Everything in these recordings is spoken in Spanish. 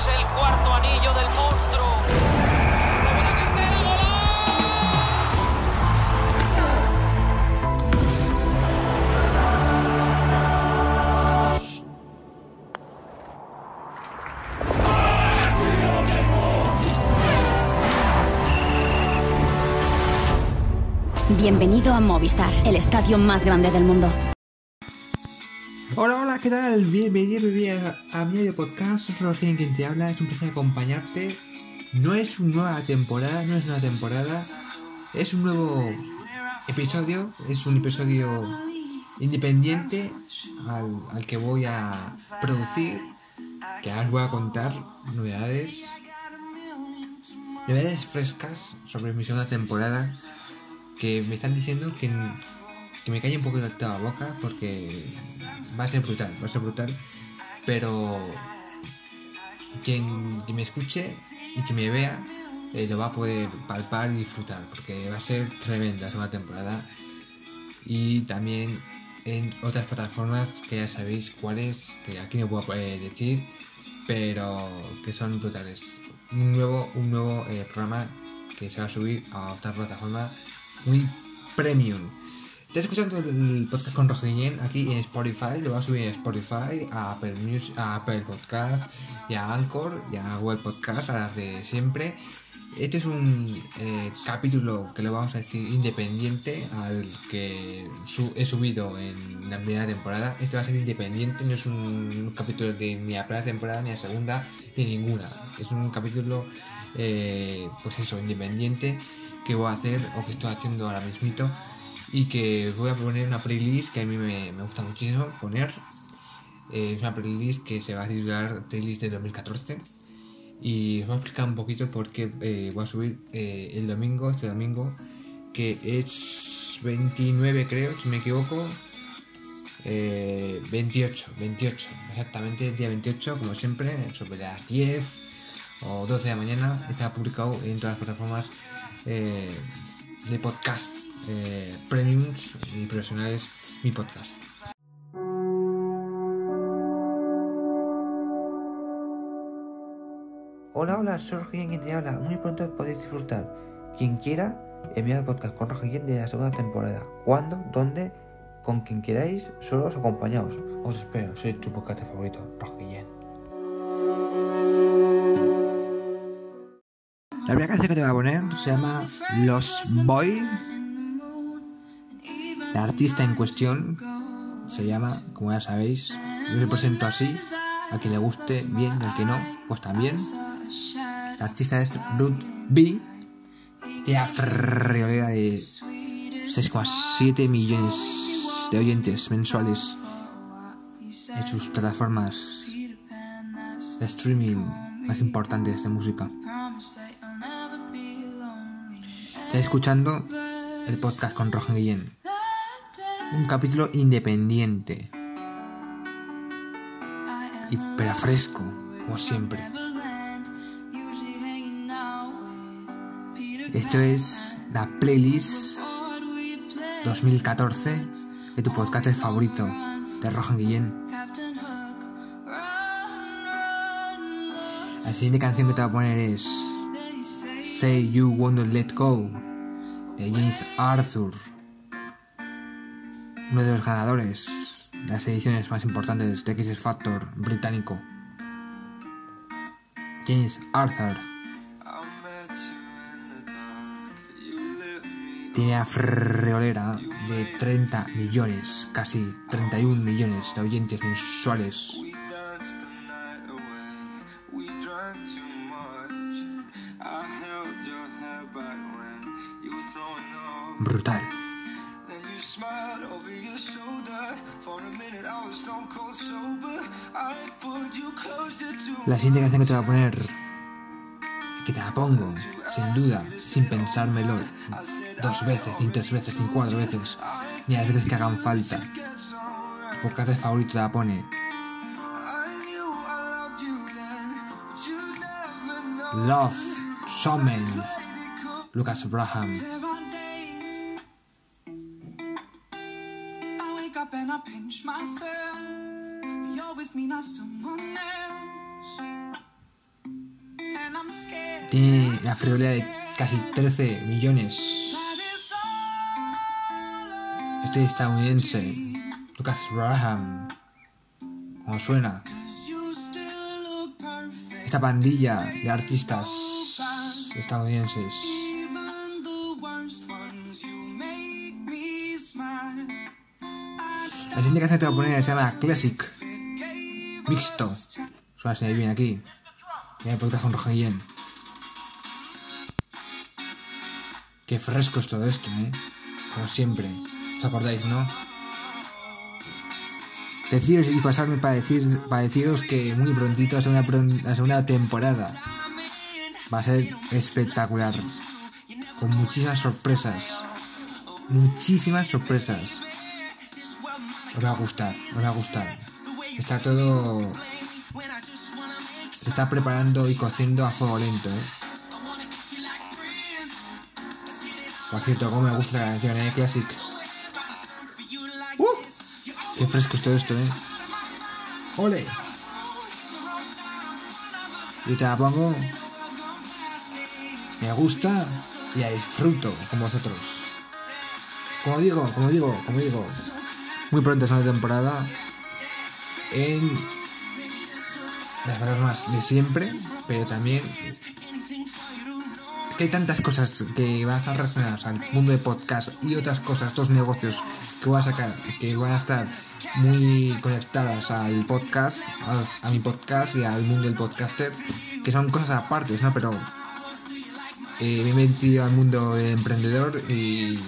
Es el cuarto anillo del monstruo. Bienvenido a Movistar, el estadio más grande del mundo. Hola, hola, ¿qué tal? Bienvenido, bienvenido a mi audio podcast. Roger, quien te habla. Es un placer acompañarte. No es una nueva temporada, no es una temporada. Es un nuevo episodio. Es un episodio independiente al, al que voy a producir. Que ahora os voy a contar novedades. Novedades frescas sobre mi segunda temporada. Que me están diciendo que que me calle un poco de toda la boca porque va a ser brutal, va a ser brutal, pero quien, me escuche y que me vea eh, lo va a poder palpar y disfrutar porque va a ser tremenda esa nueva temporada y también en otras plataformas que ya sabéis cuáles, que aquí no puedo eh, decir, pero que son brutales. Un nuevo, un nuevo eh, programa que se va a subir a otra plataforma muy premium. Estás escuchando el podcast con Roger Guillén aquí en Spotify, lo voy a subir en Spotify, a Apple, Music, a Apple Podcast, y a Anchor, y a Google Podcast, a las de siempre. Este es un eh, capítulo que lo vamos a decir independiente al que he subido en la primera temporada. Este va a ser independiente, no es un, un capítulo de ni la primera temporada, ni la segunda, ni ninguna. Es un capítulo, eh, pues eso, independiente que voy a hacer o que estoy haciendo ahora mismito y que voy a poner una playlist que a mí me, me gusta muchísimo poner. Eh, es una playlist que se va a titular playlist de 2014 y os voy a explicar un poquito por qué eh, voy a subir eh, el domingo, este domingo, que es 29 creo, si me equivoco. 28, 28, exactamente el día 28, como siempre, sobre las 10 o 12 de la mañana, está publicado en todas las plataformas de podcast eh, premiums y profesionales mi podcast. Hola, hola, soy Roger quien te habla. Muy pronto podéis disfrutar. Quien quiera, enviar el podcast con Roger de la segunda temporada. ¿Cuándo? ¿Dónde? Con quien queráis, solos o acompañados. Os espero, soy tu podcast favorito, Roger La primera canción que te voy a poner se llama Los Boy la artista en cuestión se llama, como ya sabéis, yo se presento así, a quien le guste bien y al que no, pues también. La artista es Ruth B, la friolera de 6,7 millones de oyentes mensuales en sus plataformas de streaming más importantes de música. Estáis escuchando el podcast con Rohan Guillén un capítulo independiente. Y, pero fresco, como siempre. Esto es la playlist 2014 de tu podcast favorito, de Rohan Guillén. La siguiente canción que te voy a poner es Say You Wanna Let Go de James Arthur uno de los ganadores de las ediciones más importantes de X Factor británico, James Arthur. Tiene a friolera de 30 millones, casi 31 millones de oyentes mensuales. Brutal. La siguiente canción que te voy a poner, que te la pongo, sin duda, sin pensármelo, dos veces, ni tres veces, ni cuatro veces, ni las veces que hagan falta. Porque de favorito te la pone. Love, Shaman, Lucas Abraham. up and I pinch myself. Tiene la friolera de casi 13 millones. Este estadounidense, Lucas Graham, como suena. Esta pandilla de artistas estadounidenses. La siguiente canción que te voy a poner se llama Classic. Mixto. Suena así bien aquí. Ya podcast con Roja Guillén. Qué fresco es todo esto, ¿eh? Como siempre. ¿Os acordáis, no? Deciros y pasarme para, decir, para deciros que muy prontito la segunda, la segunda temporada va a ser espectacular. Con muchísimas sorpresas. Muchísimas sorpresas. Os va a gustar, os va a gustar. Está todo... Se está preparando y cociendo a fuego lento, ¿eh? Por cierto, como me gusta la canción, ¿eh? Classic. ¡Uh! Qué fresco es todo esto, ¿eh? ¡Ole! Yo te la pongo. Me gusta y disfruto con vosotros. Como digo, como digo, como digo. Muy pronto es una temporada en las plataformas de siempre, pero también es que hay tantas cosas que van a estar relacionadas al mundo de podcast y otras cosas, otros negocios que voy a sacar, que van a estar muy conectadas al podcast, a, a mi podcast y al mundo del podcaster, que son cosas aparte, ¿no? Pero eh, me he metido al mundo de emprendedor y,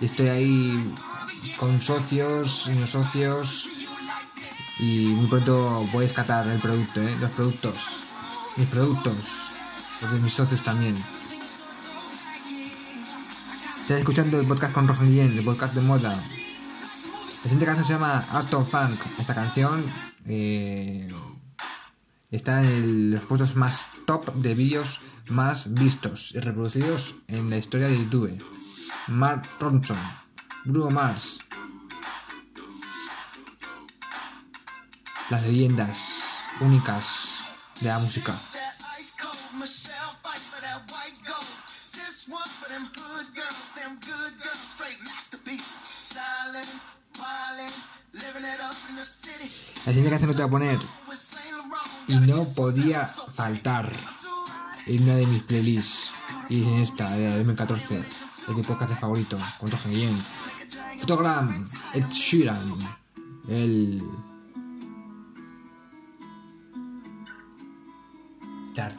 y estoy ahí con socios y no socios y muy pronto voy a escatar el producto, ¿eh? los productos, mis productos, los de mis socios también. Estás escuchando el podcast con Rojo Guillén, el podcast de moda. La siguiente canción se llama Art of Funk. Esta canción eh, está en los puestos más top de vídeos más vistos y reproducidos en la historia de YouTube. Mark Ronson, Bruno Mars, living it up in the city. La siguiente canción que te voy a poner y no podía faltar en una de mis playlists y en esta de 2014 de mi podcast favorito con Roger Guillén Fotogram Ed Sheeran el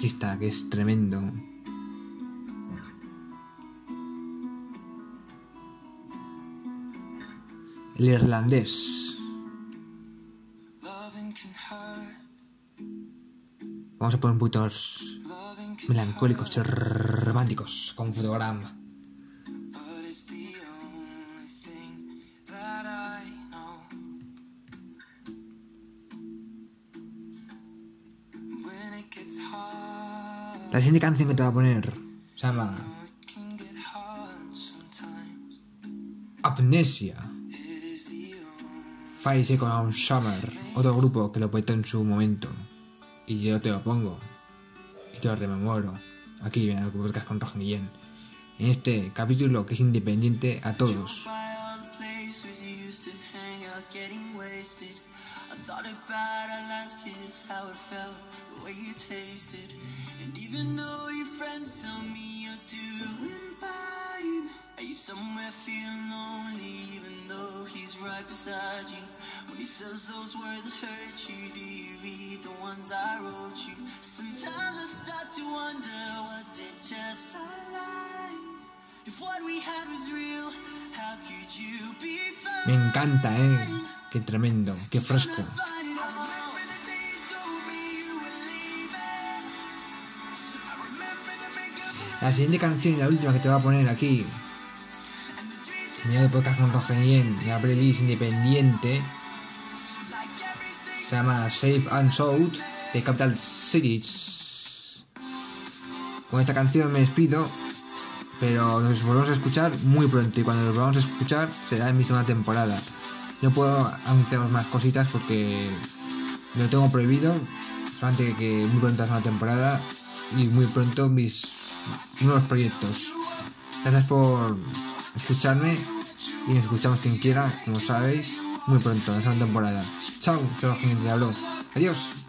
artista que es tremendo. El irlandés. Vamos a poner un poquito melancólicos románticos con Fotogram La siguiente canción que te voy a poner se llama. Amnesia. Fire Second Summer, otro grupo que lo petó en su momento. Y yo te lo pongo. Y te lo rememoro. Aquí en el podcast con Guillén. En este capítulo que es independiente a todos. Wasted. I thought about our last kiss, how it felt, the way you tasted. And even though your friends tell me you're doing fine, are you somewhere feeling lonely, even though he's right beside you? When he says those words that hurt you, do you read the ones I wrote you? Sometimes I start to wonder, was it just a lie? If what we had was real, how could you be fine? Me encanta, eh. Qué tremendo, qué fresco. La siguiente canción y la última que te voy a poner aquí. En el podcast con Roger Guillén, la playlist independiente. Se llama Safe and Sound de Capital Cities. Con esta canción me despido, pero nos volvemos a escuchar muy pronto y cuando nos volvamos a escuchar será en mi segunda temporada. No puedo anunciaros más cositas porque lo tengo prohibido, solamente que muy pronto es una temporada y muy pronto mis nuevos proyectos. Gracias por escucharme y nos escuchamos quien quiera, como sabéis, muy pronto, en segunda temporada. Chao, soy Eugenio Diablo. Adiós.